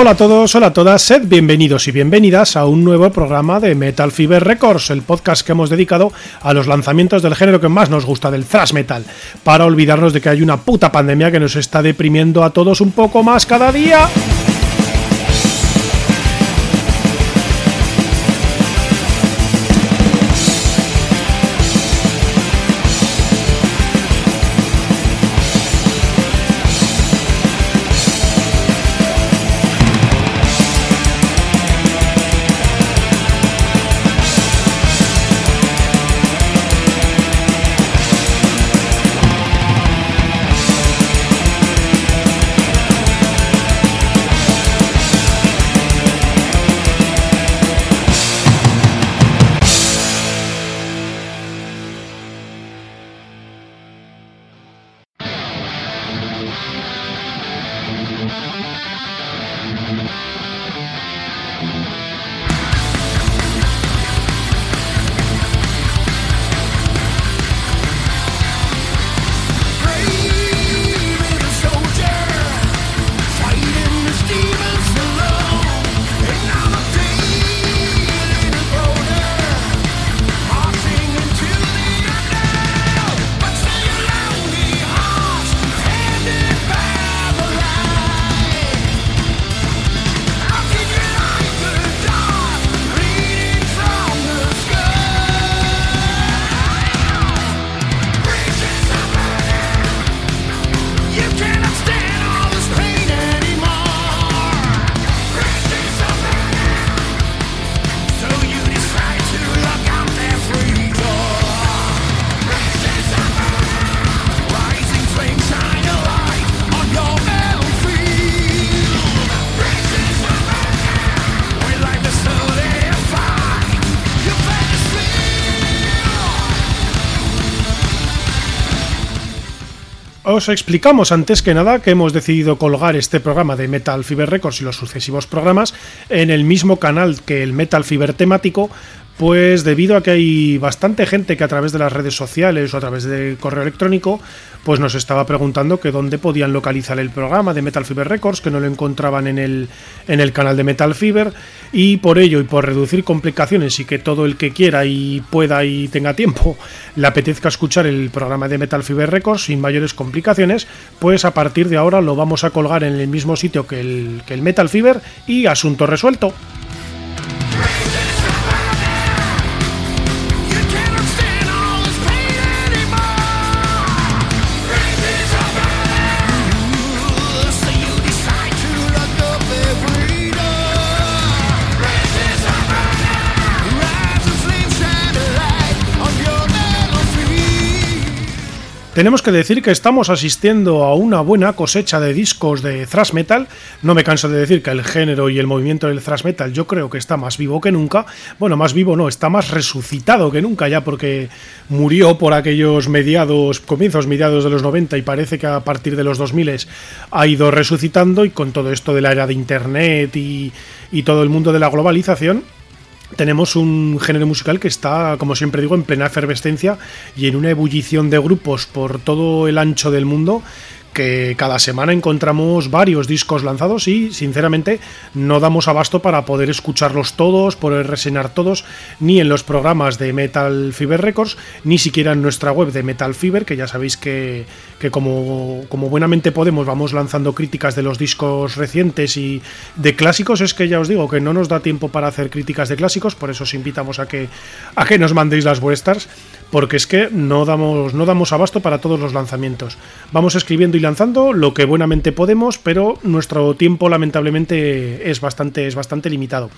Hola a todos, hola a todas, sed bienvenidos y bienvenidas a un nuevo programa de Metal Fever Records, el podcast que hemos dedicado a los lanzamientos del género que más nos gusta, del thrash metal, para olvidarnos de que hay una puta pandemia que nos está deprimiendo a todos un poco más cada día. Os explicamos antes que nada que hemos decidido colgar este programa de Metal Fever Records y los sucesivos programas en el mismo canal que el Metal Fever temático pues debido a que hay bastante gente que a través de las redes sociales o a través de correo electrónico, pues nos estaba preguntando que dónde podían localizar el programa de Metal Fever Records, que no lo encontraban en el, en el canal de Metal Fever, y por ello y por reducir complicaciones y que todo el que quiera y pueda y tenga tiempo le apetezca escuchar el programa de Metal Fever Records sin mayores complicaciones, pues a partir de ahora lo vamos a colgar en el mismo sitio que el, que el Metal Fever y asunto resuelto. Tenemos que decir que estamos asistiendo a una buena cosecha de discos de thrash metal. No me canso de decir que el género y el movimiento del thrash metal yo creo que está más vivo que nunca. Bueno, más vivo no, está más resucitado que nunca ya porque murió por aquellos mediados, comienzos mediados de los 90 y parece que a partir de los 2000 ha ido resucitando y con todo esto de la era de internet y, y todo el mundo de la globalización tenemos un género musical que está, como siempre digo, en plena efervescencia y en una ebullición de grupos por todo el ancho del mundo que cada semana encontramos varios discos lanzados y sinceramente no damos abasto para poder escucharlos todos, poder reseñar todos, ni en los programas de Metal Fever Records, ni siquiera en nuestra web de Metal Fever, que ya sabéis que, como, como buenamente podemos vamos lanzando críticas de los discos recientes y de clásicos, es que ya os digo que no nos da tiempo para hacer críticas de clásicos, por eso os invitamos a que, a que nos mandéis las vuestras porque es que no damos, no damos abasto para todos los lanzamientos. Vamos escribiendo lanzando lo que buenamente podemos, pero nuestro tiempo lamentablemente es bastante, es bastante limitado.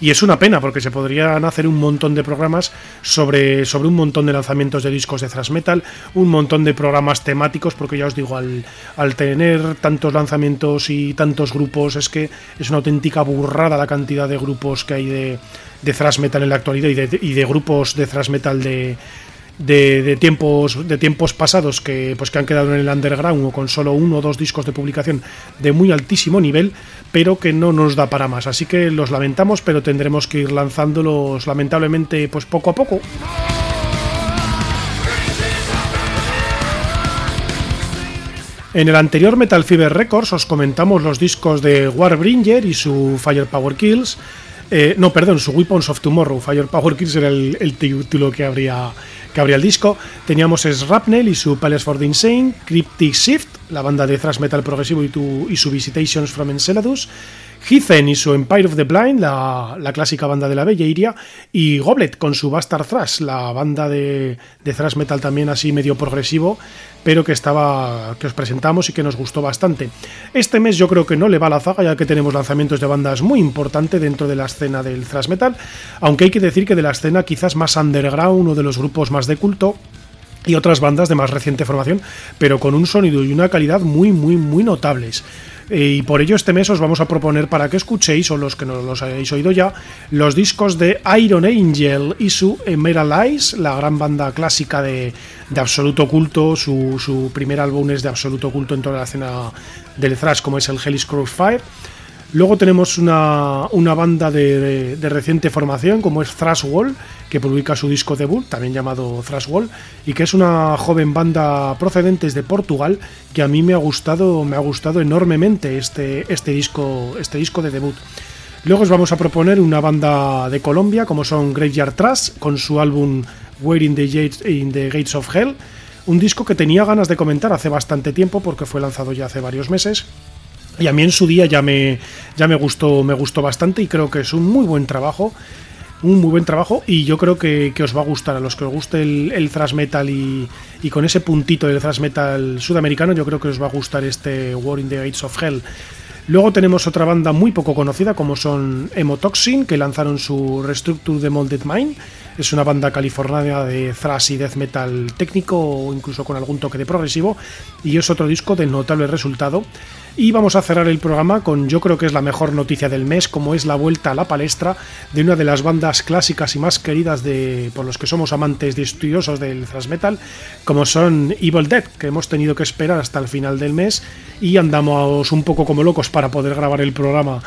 Y es una pena, porque se podrían hacer un montón de programas sobre, sobre un montón de lanzamientos de discos de thrash metal, un montón de programas temáticos, porque ya os digo, al, al tener tantos lanzamientos y tantos grupos, es que es una auténtica burrada la cantidad de grupos que hay de, de thrash metal en la actualidad y de, y de grupos de thrash metal de de, tiempos de tiempos pasados que pues que han quedado en el underground o con solo uno o dos discos de publicación de muy altísimo nivel pero que no nos da para más así que los lamentamos pero tendremos que ir lanzándolos lamentablemente pues poco a poco En el anterior Metal Fever Records os comentamos los discos de Warbringer y su Firepower Kills. Eh, no, perdón, su Weapons of Tomorrow. Firepower Kills era el, título que habría, que habría el disco. Teníamos Shrapnel y su Palace for the Insane, Cryptic Shift, la banda de thrash metal progresivo y, y su Visitations from Enceladus, Heathen y su Empire of the Blind, la, clásica banda de la Belleiria, y Goblet con su Bastard Thrash, la banda de, de thrash metal también así medio progresivo, pero que estaba que os presentamos y que nos gustó bastante. Este mes yo creo que no le va la zaga ya que tenemos lanzamientos de bandas muy importantes dentro de la escena del thrash metal, aunque hay que decir que de la escena quizás más underground, uno de los grupos más de culto, y otras bandas de más reciente formación, pero con un sonido y una calidad muy, muy, muy notables. Eh, y por ello este mes os vamos a proponer para que escuchéis, o los que no los hayáis oído ya, los discos de Iron Angel y su Emerald Eyes, la gran banda clásica de, absoluto culto. Su, su, primer álbum es de absoluto culto en toda la escena del thrash, como es el Hellish Crossfire. Luego tenemos una, banda de, reciente formación como es Thrash Wall, que publica su disco debut, también llamado Thrash Wall, y que es una joven banda procedentes de Portugal que a mí me ha gustado, me ha gustado enormemente este, este, disco, este disco de debut. Luego os vamos a proponer una banda de Colombia como son Graveyard Trash con su álbum in the, in the Gates of Hell, un disco que tenía ganas de comentar hace bastante tiempo porque fue lanzado ya hace varios meses y a mí en su día ya me, ya me gustó, me gustó bastante y creo que es un muy buen trabajo. Un muy buen trabajo y yo creo que, os va a gustar. A los que os guste el, thrash metal y, con ese puntito del thrash metal sudamericano, yo creo que os va a gustar este War in the Gates of Hell. Luego tenemos otra banda muy poco conocida como son Emotoxin, que lanzaron su Restructure de Molded Mind. Es una banda californiana de thrash y death metal técnico o incluso con algún toque de progresivo y es otro disco de notable resultado. Y vamos a cerrar el programa con yo creo que es la mejor noticia del mes, como es la vuelta a la palestra de una de las bandas clásicas y más queridas de, por los que somos amantes de estudiosos del thrash metal, como son Evil Dead, que hemos tenido que esperar hasta el final del mes. Y andamos un poco como locos para poder grabar el programa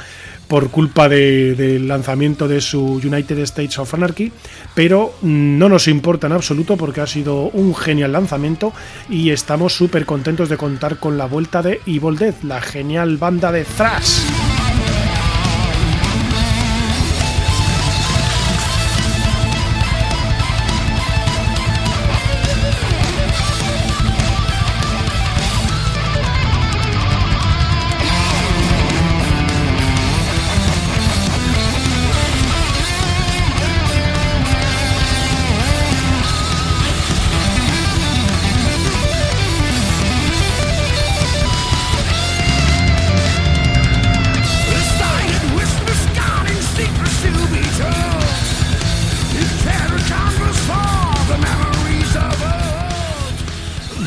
por culpa del lanzamiento de su United States of Anarchy, pero no nos importa en absoluto porque ha sido un genial lanzamiento y estamos súper contentos de contar con la vuelta de Evil Dead, la genial banda de thrash.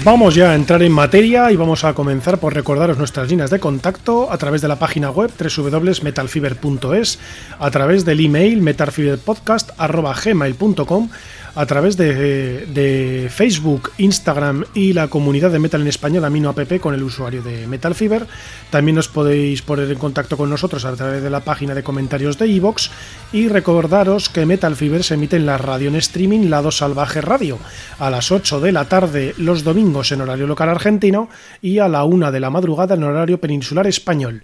Vamos ya a entrar en materia y vamos a comenzar por recordaros nuestras líneas de contacto a través de la página web www.metalfiber.es, a través del email metalfiberpodcast.gmail.com a través de, Facebook, Instagram y la comunidad de Metal en Español Amino App con el usuario de Metal Fever. También os podéis poner en contacto con nosotros a través de la página de comentarios de iVoox y recordaros que Metal Fever se emite en la radio en streaming Lado Salvaje Radio a las 8 de la tarde los domingos en horario local argentino y a la 1 de la madrugada en horario peninsular español.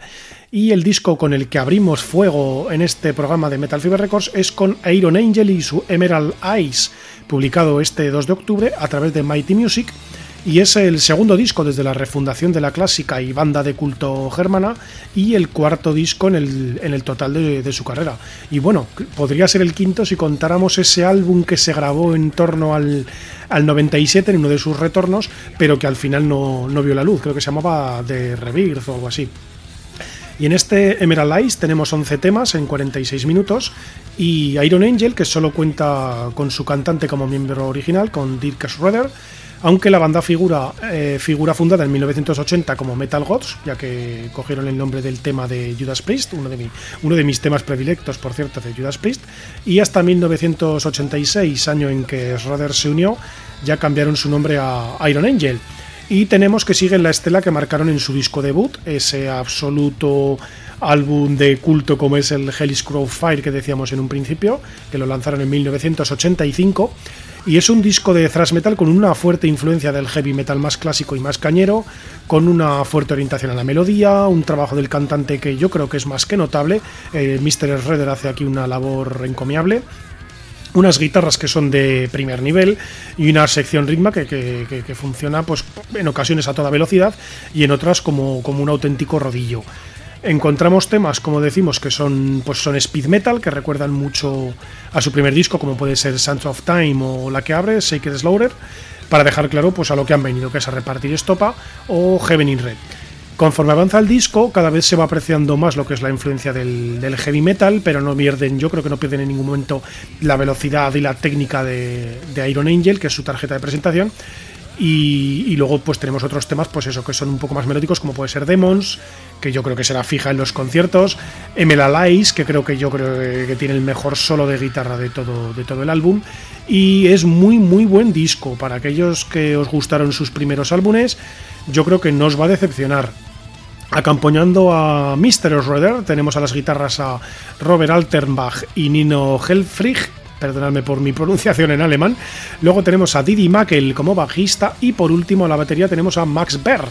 Y el disco con el que abrimos fuego en este programa de Metal Fever Records es con Iron Angel y su Emerald Eyes, publicado este 2 de octubre a través de Mighty Music. Y es el segundo disco desde la refundación de la clásica y banda de culto germana y el cuarto disco en el, en el total de, su carrera. Y bueno, podría ser el quinto si contáramos ese álbum que se grabó en torno al, al 97 en uno de sus retornos, pero que al final no, no vio la luz, creo que se llamaba The Rebirth o algo así. Y en este Emerald Eyes tenemos 11 temas en 46 minutos y Iron Angel, que solo cuenta con su cantante como miembro original, con Dirk Schroeder, aunque la banda figura, eh, figura fundada en 1980 como Metal Gods, ya que cogieron el nombre del tema de Judas Priest, uno de, uno de mis temas predilectos, por cierto, de Judas Priest, y hasta 1986, año en que Schroeder se unió, ya cambiaron su nombre a Iron Angel. Y tenemos que siguen la estela que marcaron en su disco debut, ese absoluto álbum de culto como es el Hellish Crow Fire que decíamos en un principio, que lo lanzaron en 1985 y es un disco de thrash metal con una fuerte influencia del heavy metal más clásico y más cañero, con una fuerte orientación a la melodía, un trabajo del cantante que yo creo que es más que notable. Eh, Mr. Redder hace aquí una labor encomiable unas guitarras que son de primer nivel y una sección ritma que, funciona pues en ocasiones a toda velocidad y en otras como, como un auténtico rodillo. Encontramos temas, como decimos, que son, pues son speed metal, que recuerdan mucho a su primer disco, como puede ser Sands of Time o la que abre, Sacred Slaughter, para dejar claro pues a lo que han venido, que es a repartir estopa, o Heaven in Red. Conforme avanza el disco, cada vez se va apreciando más lo que es la influencia del, heavy metal, pero no pierden, yo creo que no pierden en ningún momento la velocidad y la técnica de, Iron Angel, que es su tarjeta de presentación. Y, luego pues tenemos otros temas, pues eso, que son un poco más melódicos, como puede ser Demons, que yo creo que será fija en los conciertos, Emel Alais, que creo que yo creo que tiene el mejor solo de guitarra de todo, de todo el álbum, y es muy muy buen disco, para aquellos que os gustaron sus primeros álbumes, yo creo que no os va a decepcionar. Acompañando a Mr. Schroeder tenemos a las guitarras a Robert Alternbach y Nino Helfrich, perdonadme por mi pronunciación en alemán. Luego tenemos a Didi Mackel como bajista y por último a la batería tenemos a Max Berr.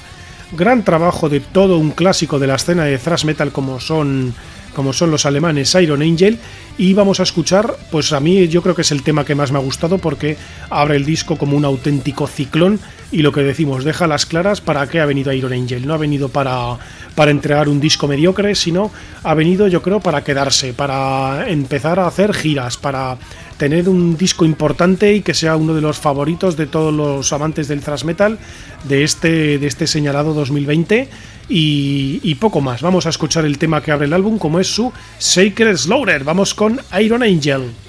Gran trabajo de todo un clásico de la escena de thrash metal como son como son los alemanes Iron Angel y vamos a escuchar, pues a mí yo creo que es el tema que más me ha gustado porque abre el disco como un auténtico ciclón y lo que decimos, deja las claras para qué ha venido Iron Angel, no ha venido para, para entregar un disco mediocre, sino ha venido yo creo para quedarse, para empezar a hacer giras, para tener un disco importante y que sea uno de los favoritos de todos los amantes del thrash metal de este, de este señalado 2020 y, poco más. Vamos a escuchar el tema que abre el álbum como es su Sacred Slaughter. Vamos con Iron Angel.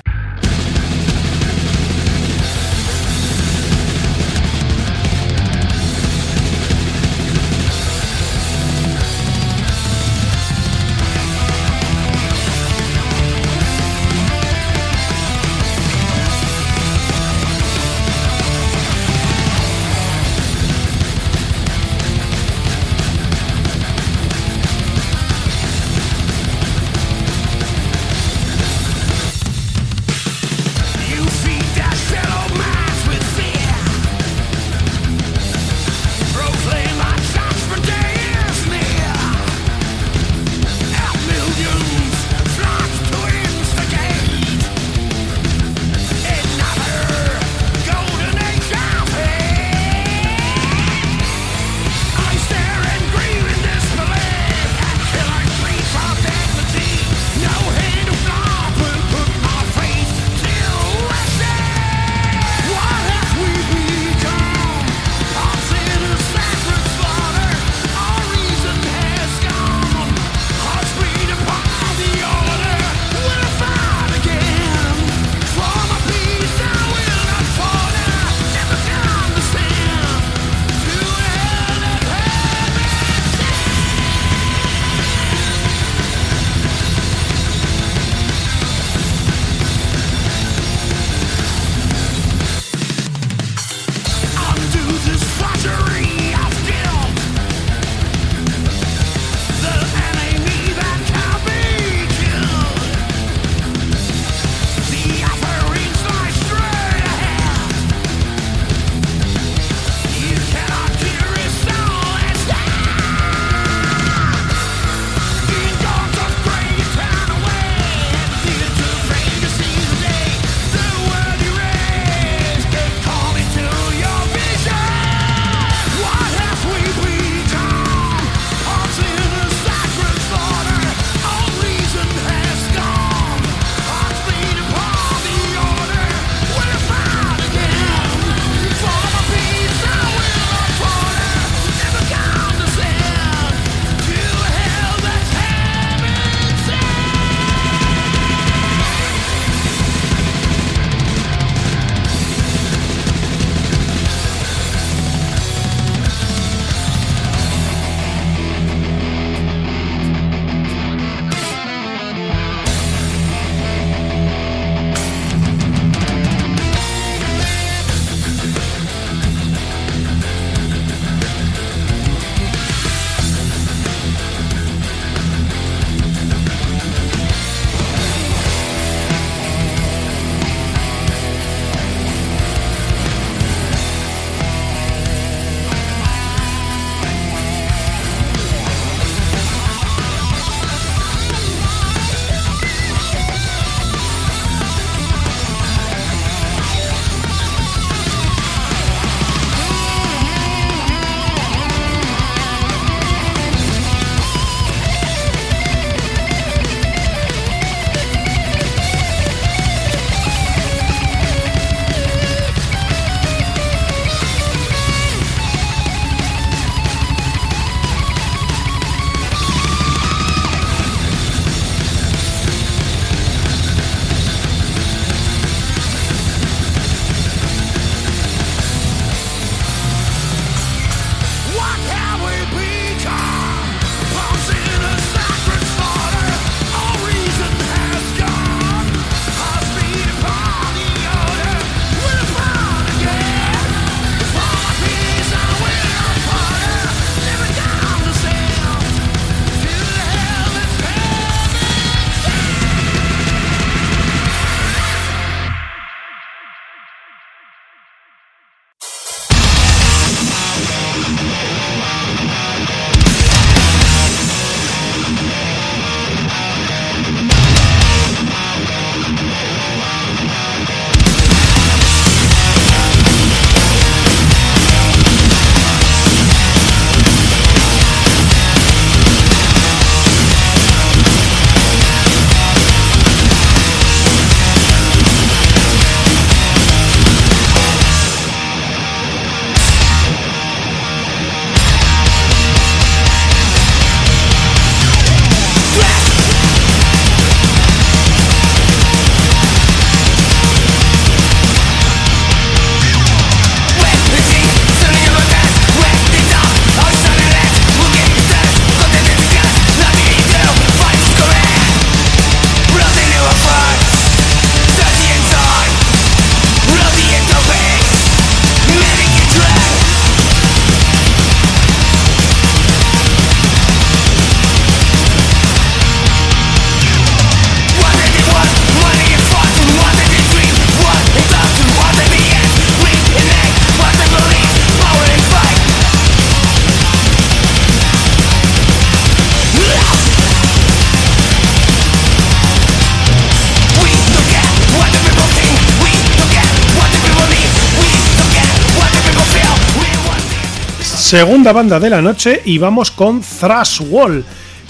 Segunda banda de la noche y vamos con Thrash Wall,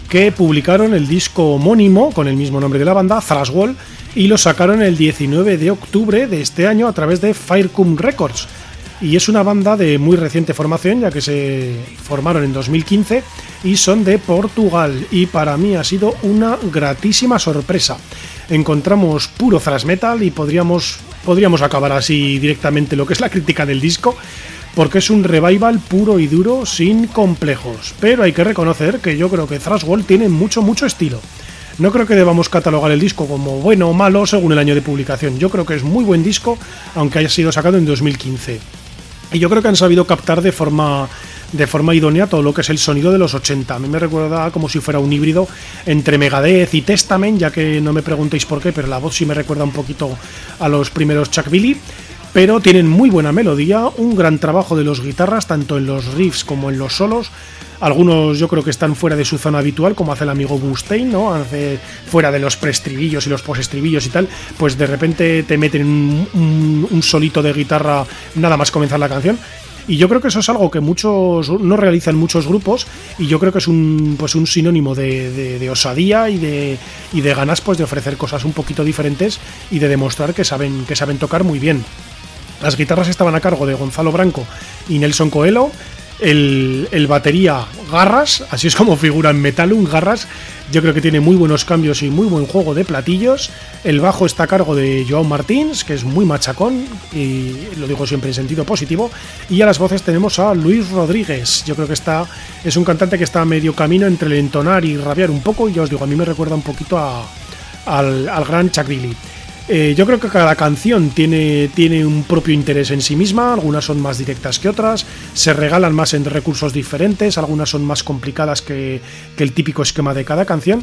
que publicaron el disco homónimo con el mismo nombre de la banda, Thrash Wall, y lo sacaron el 19 de octubre de este año a través de Firecum Records. Y es una banda de muy reciente formación, ya que se formaron en 2015 y son de Portugal. Y para mí ha sido una gratísima sorpresa. Encontramos puro thrash metal y podríamos, podríamos acabar así directamente lo que es la crítica del disco porque es un revival puro y duro sin complejos. Pero hay que reconocer que yo creo que Thrashwall tiene mucho, mucho estilo. No creo que debamos catalogar el disco como bueno o malo según el año de publicación. Yo creo que es muy buen disco, aunque haya sido sacado en 2015. Y yo creo que han sabido captar de forma de forma idónea todo lo que es el sonido de los 80. A mí me recuerda como si fuera un híbrido entre Megadeth y Testament, ya que no me preguntéis por qué, pero la voz sí me recuerda un poquito a los primeros Chuck Billy pero tienen muy buena melodía, un gran trabajo de los guitarras, tanto en los riffs como en los solos. Algunos yo creo que están fuera de su zona habitual, como hace el amigo Mustaine, ¿no? Hace fuera de los preestribillos y los postestribillos y tal, pues de repente te meten un, solito de guitarra nada más comenzar la canción. Y yo creo que eso es algo que muchos no realizan muchos grupos y yo creo que es un, pues un sinónimo de, osadía y de, y de ganas pues de ofrecer cosas un poquito diferentes y de demostrar que saben, que saben tocar muy bien. Las guitarras estaban a cargo de Gonzalo Branco y Nelson Coelho. El, batería Garras, así es como figura en Metalum, Garras, yo creo que tiene muy buenos cambios y muy buen juego de platillos. El bajo está a cargo de Joao Martins, que es muy machacón, y lo digo siempre en sentido positivo. Y a las voces tenemos a Luis Rodríguez. Yo creo que está, es un cantante que está a medio camino entre el entonar y rabiar un poco, y ya os digo, a mí me recuerda un poquito al, al gran Chuck. Eh, yo creo que cada canción tiene, tiene un propio interés en sí misma, algunas son más directas que otras, se regalan más en recursos diferentes, algunas son más complicadas que, que el típico esquema de cada canción.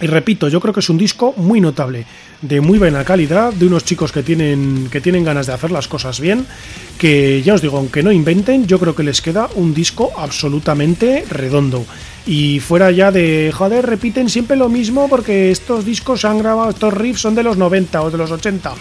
Y repito, yo creo que es un disco muy notable, de muy buena calidad, de unos chicos que tienen, que tienen ganas de hacer las cosas bien, que ya os digo, aunque no inventen, yo creo que les queda un disco absolutamente redondo. Y fuera ya de, joder, repiten siempre lo mismo porque estos discos han grabado, estos riffs son de los 90 o de los 80.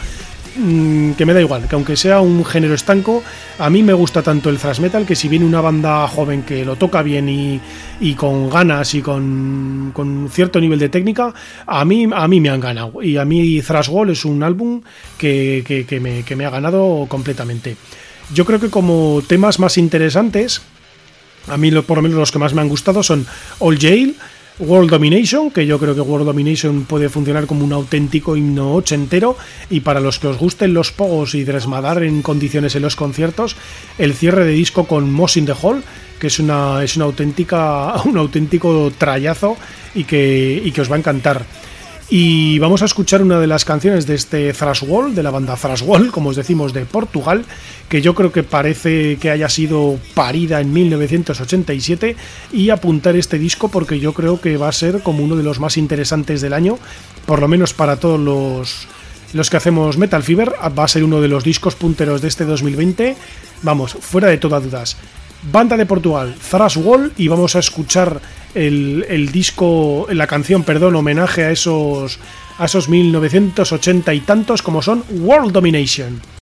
Mm, que me da igual, que aunque sea un género estanco, a mí me gusta tanto el thrash metal que si viene una banda joven que lo toca bien y, con ganas y con, cierto nivel de técnica, a mí, a mí me han ganado. Y a mí Thrash Wall es un álbum que, me, que me ha ganado completamente. Yo creo que como temas más interesantes, a mí por lo menos los que más me han gustado son All Jail, World Domination, que yo creo que World Domination puede funcionar como un auténtico himno ochentero y para los que os gusten los pogos y desmadar en condiciones en los conciertos, el cierre de disco con Moss in the Hall, que es una, es una auténtica, un auténtico trayazo y que, y que os va a encantar. Y vamos a escuchar una de las canciones de este Thrash Wall, de la banda Thrash Wall, como os decimos, de Portugal, que yo creo que parece que haya sido parida en 1987 y apuntar este disco porque yo creo que va a ser como uno de los más interesantes del año, por lo menos para todos los, los que hacemos Metal Fever, va a ser uno de los discos punteros de este 2020, vamos, fuera de todas dudas. Banda de Portugal, Thrash Wall, y vamos a escuchar el, disco, la canción, perdón, homenaje a esos, a esos 1980 y tantos como son World Domination.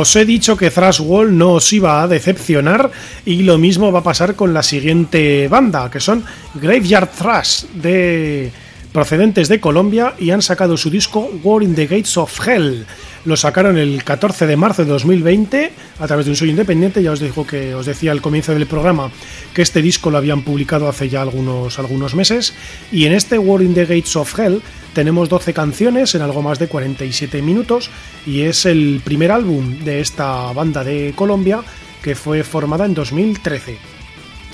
Os he dicho que Thrash Wall no os iba a decepcionar y lo mismo va a pasar con la siguiente banda, que son Graveyard Thrash de procedentes de Colombia y han sacado su disco War in the Gates of Hell. Lo sacaron el 14 de marzo de 2020 a través de un sello independiente. Ya os dijo que os decía al comienzo del programa que este disco lo habían publicado hace ya algunos, algunos meses. Y en este War in the Gates of Hell tenemos 12 canciones en algo más de 47 minutos y es el primer álbum de esta banda de Colombia que fue formada en 2013.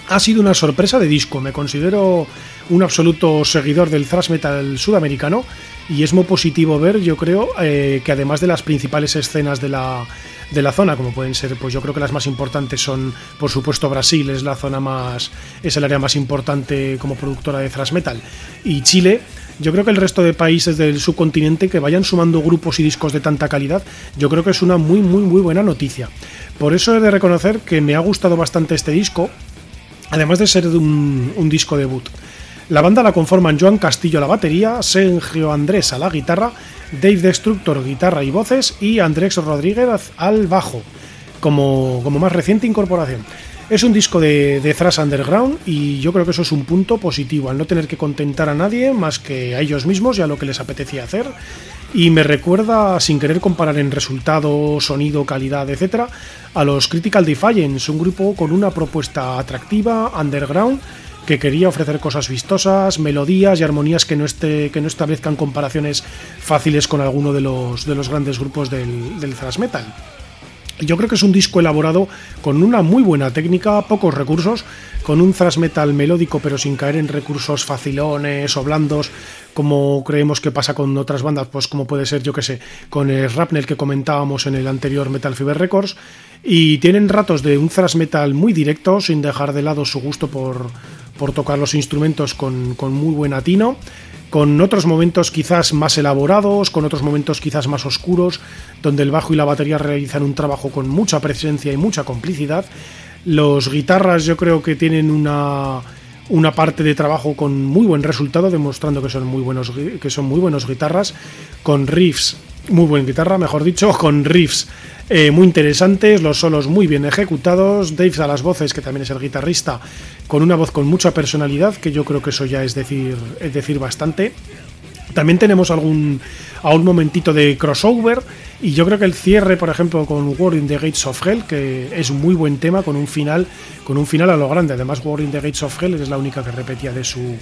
Ha sido una sorpresa de disco, me considero un absoluto seguidor del thrash metal sudamericano y es muy positivo ver, yo creo, eh, que además de las principales escenas de la, de la zona, como pueden ser, pues yo creo que las más importantes son, por supuesto, Brasil, es la zona más, es el área más importante como productora de thrash metal, y Chile, yo creo que el resto de países del subcontinente que vayan sumando grupos y discos de tanta calidad, yo creo que es una muy, muy, muy buena noticia. Por eso he de reconocer que me ha gustado bastante este disco, además de ser un, un disco debut. La banda la conforman Joan Castillo a la batería, Sergio Andrés a la guitarra, Dave Destructor guitarra y voces y Andrés Rodríguez al bajo, como, como más reciente incorporación. Es un disco de, de thrash underground y yo creo que eso es un punto positivo, al no tener que contentar a nadie más que a ellos mismos y a lo que les apetecía hacer. Y me recuerda, sin querer comparar en resultado, sonido, calidad, etcétera, a los Critical Defiance, un grupo con una propuesta atractiva, underground, que quería ofrecer cosas vistosas, melodías y armonías que no, esté, que no establezcan comparaciones fáciles con alguno de los, de los grandes grupos del, del thrash metal. Yo creo que es un disco elaborado con una muy buena técnica, pocos recursos, con un thrash metal melódico pero sin caer en recursos facilones o blandos como creemos que pasa con otras bandas, pues como puede ser, yo que sé, con el Rapnel que comentábamos en el anterior Metal Fever Records, y tienen ratos de un thrash metal muy directo, sin dejar de lado su gusto por, por tocar los instrumentos con, con muy buen atino con otros momentos quizás más elaborados, con otros momentos quizás más oscuros, donde el bajo y la batería realizan un trabajo con mucha presencia y mucha complicidad. Los guitarras yo creo que tienen una, una parte de trabajo con muy buen resultado, demostrando que son muy buenos, que son muy buenos guitarras, con riffs, muy buena guitarra, mejor dicho, con riffs eh, muy interesantes, los solos muy bien ejecutados, Dave a las voces, que también es el guitarrista, con una voz con mucha personalidad, que yo creo que eso ya es decir, es decir bastante. También tenemos algún a un momentito de crossover y yo creo que el cierre, por ejemplo, con War in the Gates of Hell, que es un muy buen tema con un final con un final a lo grande. Además, War in the Gates of Hell es la única que repetía de su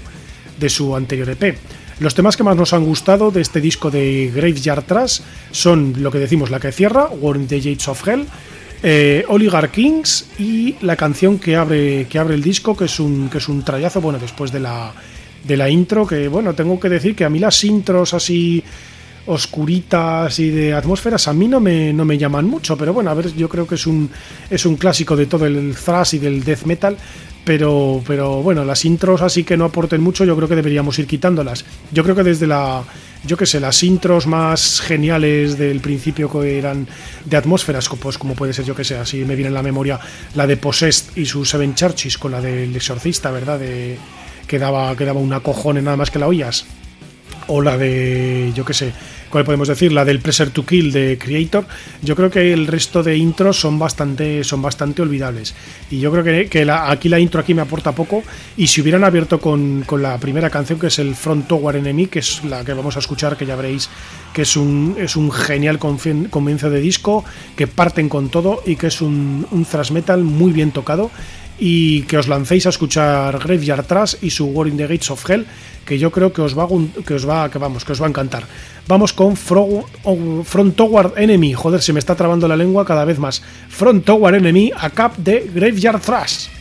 de su anterior EP. Los temas que más nos han gustado de este disco de Graveyard Trash son lo que decimos, la que cierra, War in the Gates of Hell, eh, Oligar Kings y la canción que abre, que abre el disco, que es un, que es un trayazo, bueno, después de la, de la intro, que bueno, tengo que decir que a mí las intros así oscuritas y de atmósferas a mí no me, no me llaman mucho, pero bueno, a ver, yo creo que es un, es un clásico de todo el thrash y del death metal, pero, pero bueno, las intros así que no aporten mucho, yo creo que deberíamos ir quitándolas. Yo creo que desde la, yo que sé, las intros más geniales del principio que eran de atmósferas, pues como puede ser, yo que sé, así me viene en la memoria la de Possessed y sus Seven Churches con la del exorcista, ¿verdad? De, que daba, que daba una cojone nada más que la oías. O la de, yo que sé, ¿cuál podemos decir? La del Pressure to Kill de Creator. Yo creo que el resto de intros son bastante, son bastante olvidables. Y yo creo que, que aquí la intro aquí me aporta poco. Y si hubieran abierto con, con, la primera canción, que es el Front Tower Enemy, que es la que vamos a escuchar, que ya veréis que es un, es un genial comienzo de disco, que parten con todo y que es un thrash metal muy bien tocado y que os lancéis a escuchar Graveyard Trash y su War in the Gates of Hell, que yo creo que os va que os va que vamos, que os va a encantar. Vamos con Front Tower Enemy, joder, se me está trabando la lengua cada vez más. Front Tower Enemy a cap de Graveyard Trash.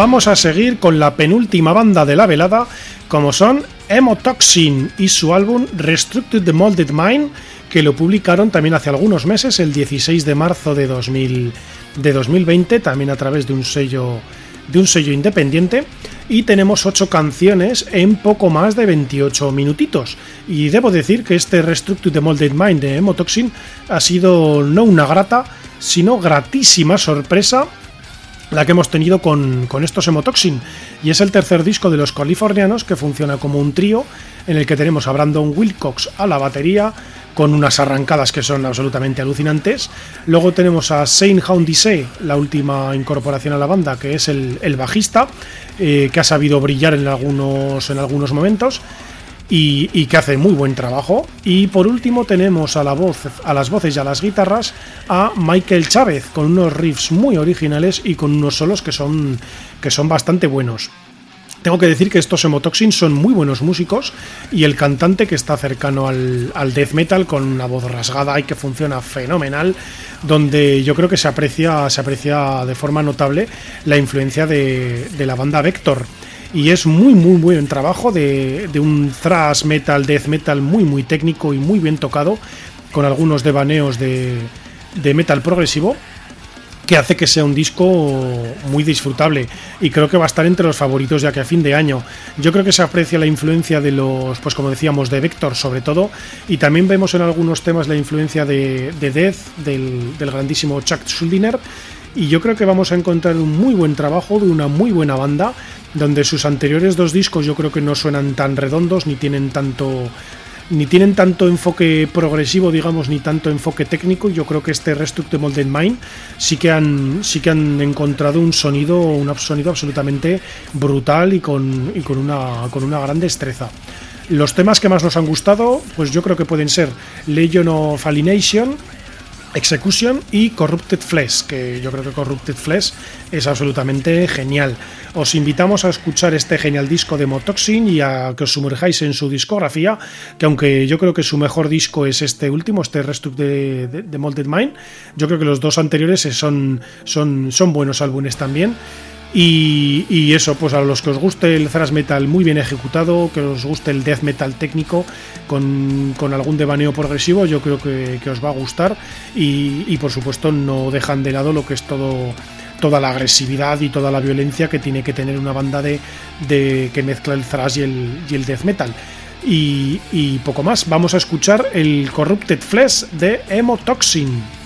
Vamos a seguir con la penúltima banda de la velada, como son Emotoxin y su álbum Restructed the Molded Mind, que lo publicaron también hace algunos meses, el 16 de marzo de, 2000, de 2020, también a través de un sello de un sello independiente y tenemos 8 canciones en poco más de 28 minutitos. Y debo decir que este Restructed the Molded Mind de Emotoxin ha sido no una grata, sino gratísima sorpresa la que hemos tenido con, estos Emotoxin. Y es el tercer disco de los californianos que funciona como un trío en el que tenemos a Brandon Wilcox a la batería con unas arrancadas que son absolutamente alucinantes. Luego tenemos a Saint Houndise, la última incorporación a la banda, que es el, bajista, eh, que ha sabido brillar en algunos, en algunos momentos y, que hace muy buen trabajo. Y por último tenemos a, la voz, a las voces y a las guitarras a Michael Chávez con unos riffs muy originales y con unos solos que son, que son bastante buenos. Tengo que decir que estos Emotoxin son muy buenos músicos y el cantante que está cercano al, death metal con una voz rasgada y que funciona fenomenal, donde yo creo que se aprecia, se aprecia de forma notable la influencia de, de la banda Vector y es muy muy buen trabajo de, un thrash metal, death metal muy muy técnico y muy bien tocado con algunos devaneos de, metal progresivo que hace que sea un disco muy disfrutable y creo que va a estar entre los favoritos ya que a fin de año. Yo creo que se aprecia la influencia de los pues como decíamos de Vector sobre todo y también vemos en algunos temas la influencia de, de Death del, del grandísimo Chuck Schuldiner y yo creo que vamos a encontrar un muy buen trabajo de una muy buena banda donde sus anteriores dos discos yo creo que no suenan tan redondos ni tienen tanto ni tienen tanto enfoque progresivo, digamos, ni tanto enfoque técnico. Yo creo que este Restruct Molded Mind sí que han, sí que han encontrado un sonido, un sonido absolutamente brutal y con, y con, una, con una gran destreza. Los temas que más nos han gustado, pues yo creo que pueden ser Legion of Alienation, Execution y Corrupted Flesh, que yo creo que Corrupted Flesh es absolutamente genial. Os invitamos a escuchar este genial disco de Motoxin y a que os sumerjáis en su discografía, que aunque yo creo que su mejor disco es este último, este Restup de, de, Molded Mind, yo creo que los dos anteriores son, son buenos álbumes también. Y, eso, pues a los que os guste el thrash metal muy bien ejecutado, que os guste el death metal técnico con, algún devaneo progresivo, yo creo que, os va a gustar. Y, por supuesto no dejan de lado lo que es todo toda la agresividad y toda la violencia que tiene que tener una banda de, de que mezcla el thrash y el, y el death metal. Y, y poco más, vamos a escuchar el Corrupted Flesh de Emotoxin.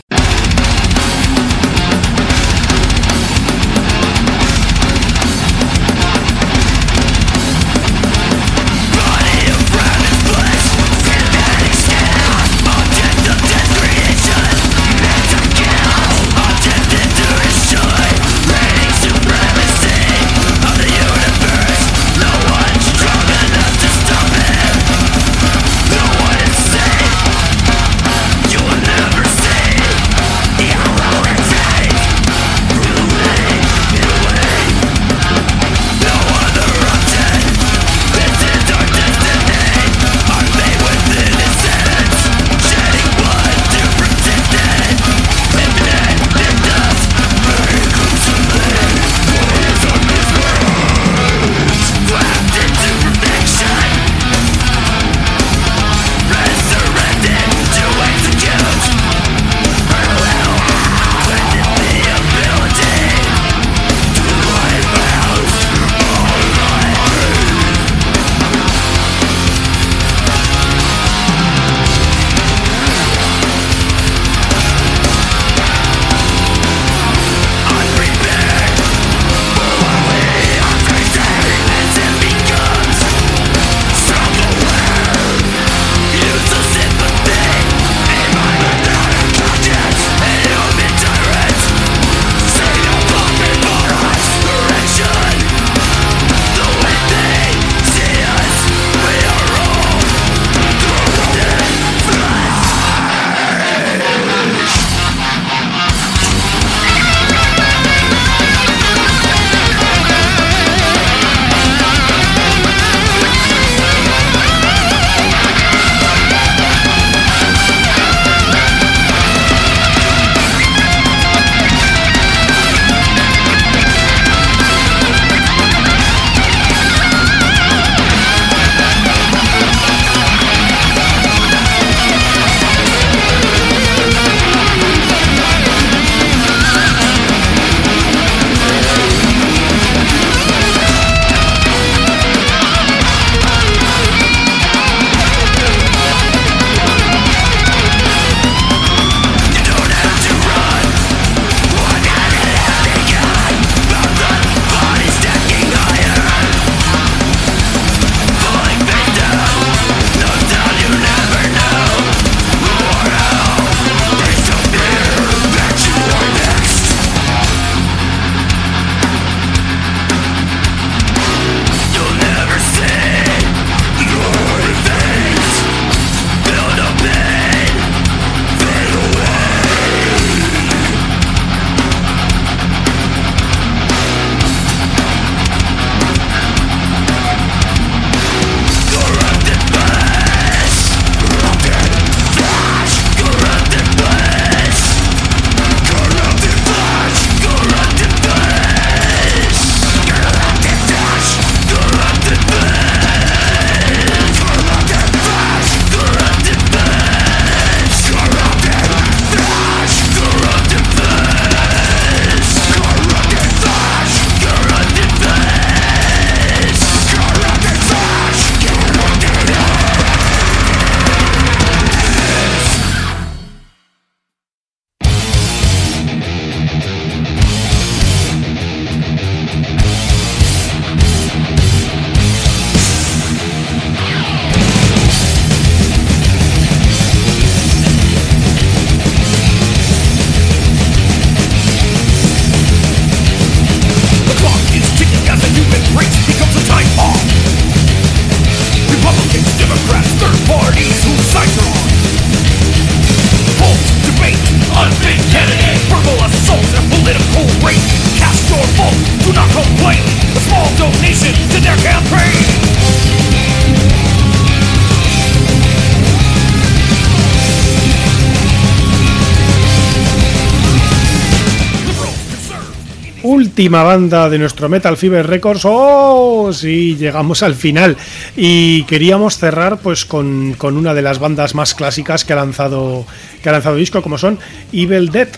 Banda de nuestro Metal Fever Records. ¡Oh! Sí, llegamos al final. Y queríamos cerrar pues con, una de las bandas más clásicas que ha lanzado, que ha lanzado disco, como son Evil Dead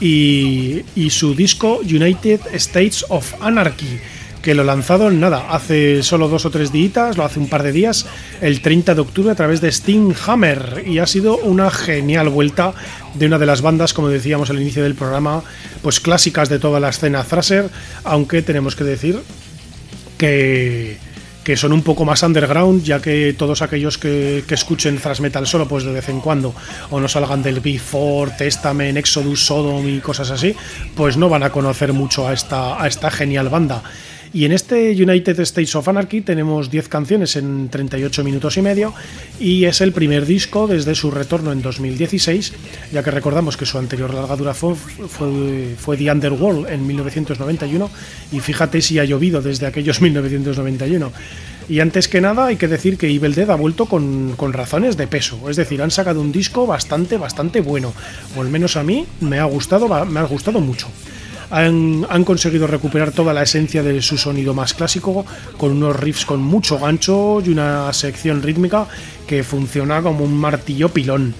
y, y su disco United States of Anarchy que lo lanzado en nada, hace solo dos o tres días, lo hace un par de días, el 30 de octubre a través de Steam Hammer y ha sido una genial vuelta de una de las bandas, como decíamos al inicio del programa, pues clásicas de toda la escena Thrasher, aunque tenemos que decir que que son un poco más underground, ya que todos aquellos que, escuchen thrash metal solo, pues de vez en cuando, o no salgan del Before, Testament, Exodus, Sodom y cosas así, pues no van a conocer mucho a esta, a esta genial banda. Y en este United States of Anarchy tenemos 10 canciones en 38 minutos y medio y es el primer disco desde su retorno en 2016, ya que recordamos que su anterior larga dura fue, The Underworld en 1991 y fíjate si ha llovido desde aquellos 1991. Y antes que nada hay que decir que Evil Dead ha vuelto con, con, razones de peso, es decir, han sacado un disco bastante, bastante bueno, o al menos a mí me ha gustado, me ha gustado mucho han, conseguido recuperar toda la esencia de su sonido más clásico, con unos riffs con mucho gancho y una sección rítmica que funciona como un martillo pilón.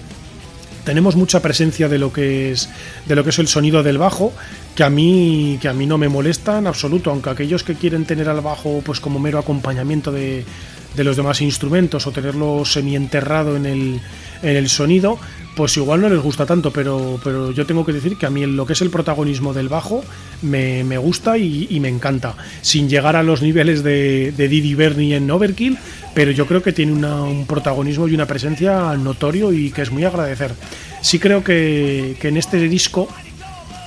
Tenemos mucha presencia de lo que es de lo que es el sonido del bajo que a mí que a mí no me molesta en absoluto aunque aquellos que quieren tener al bajo pues como mero acompañamiento de, los demás instrumentos o tenerlo semi enterrado en el, en el sonido pues igual no les gusta tanto, pero, pero yo tengo que decir que a mí lo que es el protagonismo del bajo me, gusta y, me encanta. Sin llegar a los niveles de, de Didi Bernie en Overkill, pero yo creo que tiene un protagonismo y una presencia notorio y que es muy agradecer. Sí creo que, que en este disco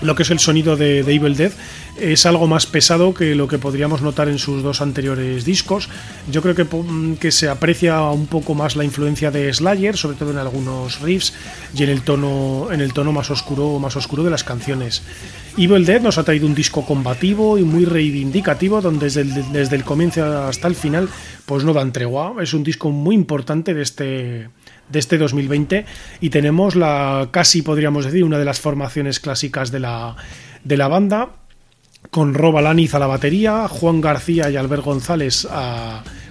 lo que es el sonido de, Evil Dead es algo más pesado que lo que podríamos notar en sus dos anteriores discos. Yo creo que, mm, que, se aprecia un poco más la influencia de Slayer, sobre todo en algunos riffs y en el tono, en el tono más oscuro, más oscuro de las canciones. Evil Dead nos ha traído un disco combativo y muy reivindicativo, donde desde el, desde el comienzo hasta el final, pues no dan tregua. Es un disco muy importante de este de este 2020 y tenemos la casi podríamos decir una de las formaciones clásicas de la, de la banda con Rob Alaniz a la batería, Juan García y Albert González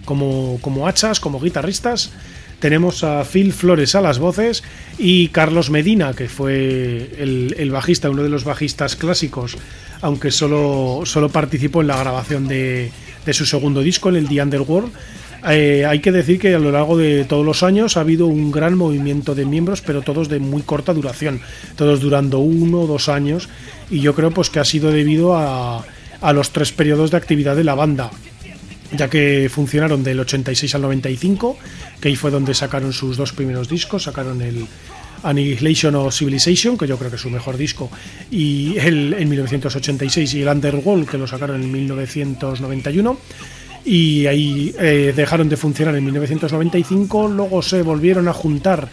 como, como hachas, como guitarristas. Tenemos a Phil Flores a las voces y Carlos Medina, que fue el, bajista, uno de los bajistas clásicos, aunque solo, solo participó en la grabación de, de su segundo disco, el The Underworld eh, hay que decir que a lo largo de todos los años ha habido un gran movimiento de miembros, pero todos de muy corta duración, todos durando uno o dos años, y yo creo pues que ha sido debido a, los tres periodos de actividad de la banda, ya que funcionaron del 86 al 95, que ahí fue donde sacaron sus dos primeros discos, sacaron el Annihilation of Civilization, que yo creo que es su mejor disco, y el en 1986 y el Underworld, que lo sacaron en 1991 y ahí eh, dejaron de funcionar en 1995, luego se volvieron a juntar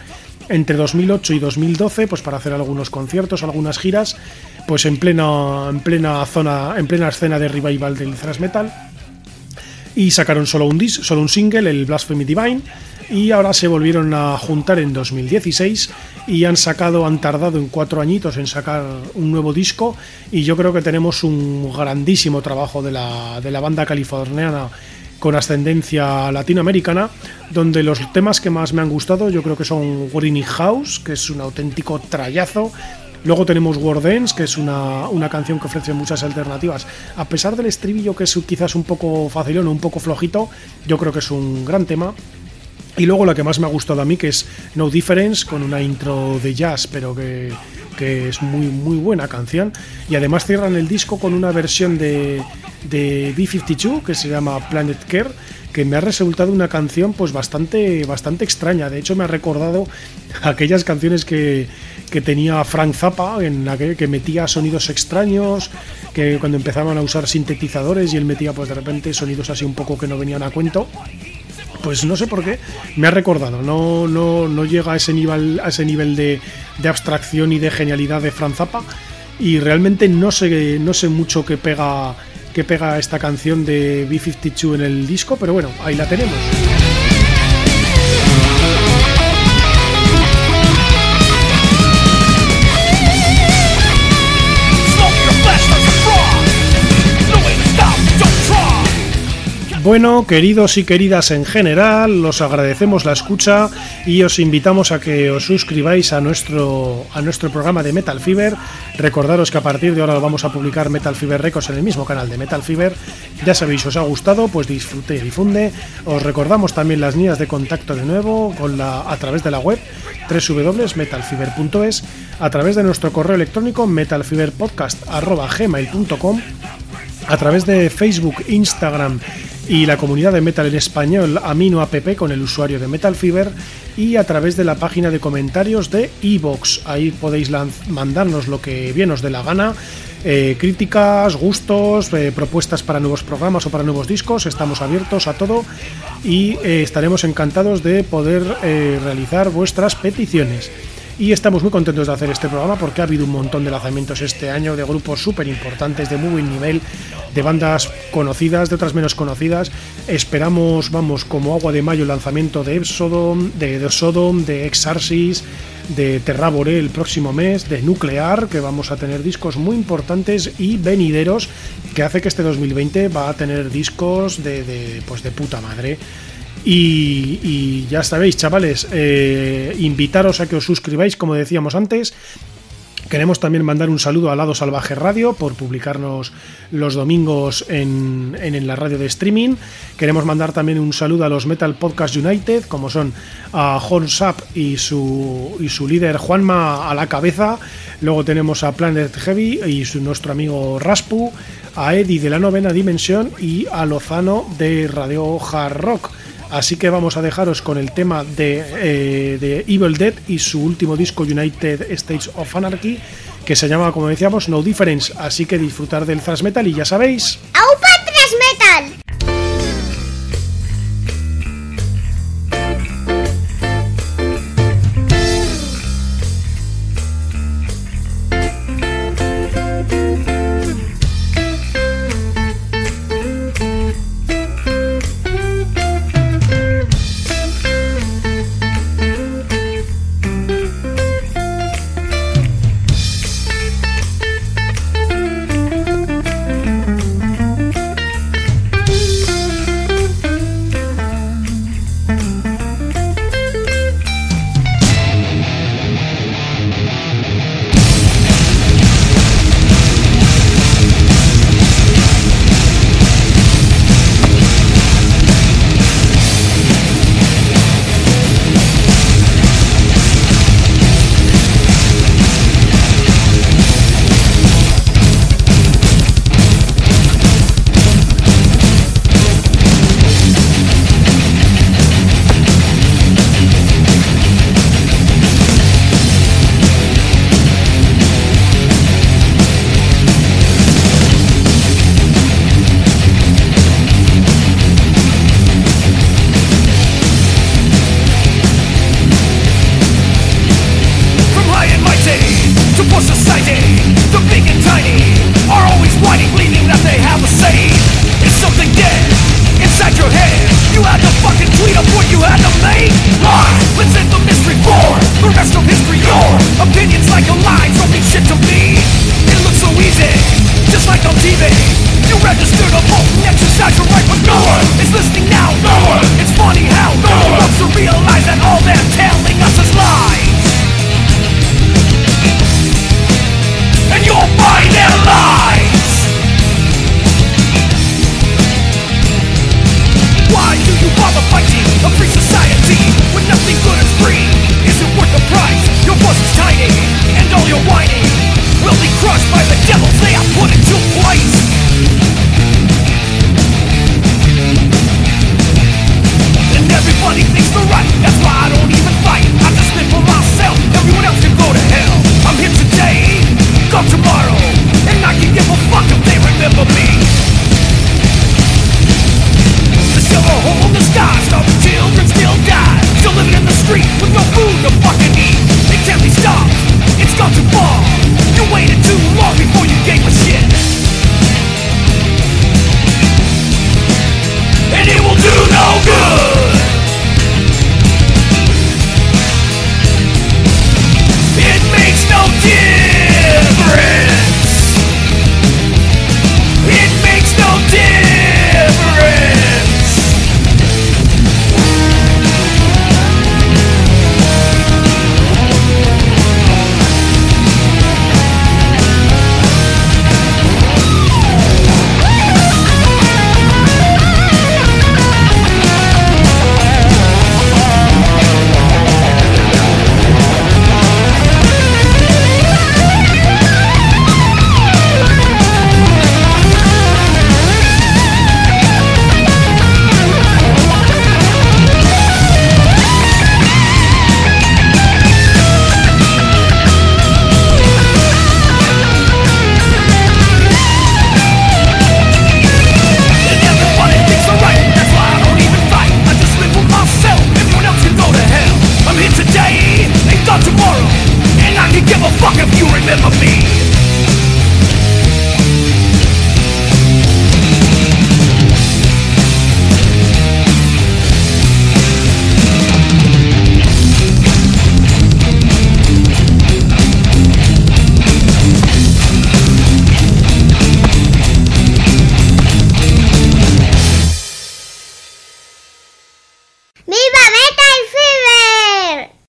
entre 2008 y 2012 pues para hacer algunos conciertos, algunas giras, pues en plena en plena zona, en plena escena de revival del thrash metal. Y sacaron solo un disc, solo un single, el Blasphemy Divine y ahora se volvieron a juntar en 2016 y han sacado, han tardado en cuatro añitos en sacar un nuevo disco y yo creo que tenemos un grandísimo trabajo de la, de la banda californiana con ascendencia latinoamericana, donde los temas que más me han gustado yo creo que son Greeny House, que es un auténtico trayazo, Luego tenemos War Dance, que es una, una, canción que ofrece muchas alternativas. A pesar del estribillo que es quizás un poco facilón, un poco flojito, yo creo que es un gran tema. Y luego la que más me ha gustado a mí, que es No Difference, con una intro de jazz, pero que, es muy, muy buena canción. Y además cierran el disco con una versión de, de B-52 que se llama Planet Care, que me ha resultado una canción pues bastante, bastante extraña. De hecho, me ha recordado aquellas canciones que, que tenía Frank Zappa, en la que, que, metía sonidos extraños, que cuando empezaban a usar sintetizadores y él metía pues de repente sonidos así un poco que no venían a cuento pues no sé por qué, me ha recordado. No, no, no llega a ese nivel, a ese nivel de, de abstracción y de genialidad de Franz Zappa. Y realmente no sé, no sé mucho qué pega, qué pega esta canción de B52 en el disco, pero bueno, ahí la tenemos. Bueno, queridos y queridas en general, los agradecemos la escucha y os invitamos a que os suscribáis a nuestro, a nuestro programa de Metal Fever. Recordaros que a partir de ahora vamos a publicar Metal Fever Records en el mismo canal de Metal Fever. Ya sabéis, os ha gustado, pues disfrute y difunde. Os recordamos también las líneas de contacto de nuevo con la, a través de la web www.metalfiber.es, a través de nuestro correo electrónico metalfiberpodcast.gmail.com a través de Facebook, Instagram y la comunidad de metal en español Amino App con el usuario de Metal Fever y a través de la página de comentarios de iVoox. Ahí podéis mandarnos lo que bien os dé la gana. Eh, críticas, gustos, eh, propuestas para nuevos programas o para nuevos discos, estamos abiertos a todo y eh, estaremos encantados de poder realizar vuestras peticiones. Y estamos muy contentos de hacer este programa porque ha habido un montón de lanzamientos este año de grupos súper importantes, de muy buen nivel, de bandas conocidas, de otras menos conocidas. Esperamos, vamos, como agua de mayo el lanzamiento de Sodom, de, Sodom, de Exarsis, de Terrabore el próximo mes, de Nuclear, que vamos a tener discos muy importantes y venideros, que hace que este 2020 va a tener discos de, de pues de puta madre. Y, ya sabéis, chavales, eh, invitaros a que os suscribáis, como decíamos antes. Queremos también mandar un saludo a Lado Salvaje Radio por publicarnos los domingos en, en, la radio de streaming. Queremos mandar también un saludo a los Metal Podcast United, como son a Sap y su, y su líder Juanma a la cabeza. Luego tenemos a Planet Heavy y su, nuestro amigo Raspu, a Eddie de la novena dimensión y a Lozano de Radio Hard Rock. Así que vamos a dejaros con el tema de, eh, de, Evil Dead y su último disco United States of Anarchy, que se llama, como decíamos, No Difference. Así que disfrutar del thrash metal y ya sabéis. ¡Aupa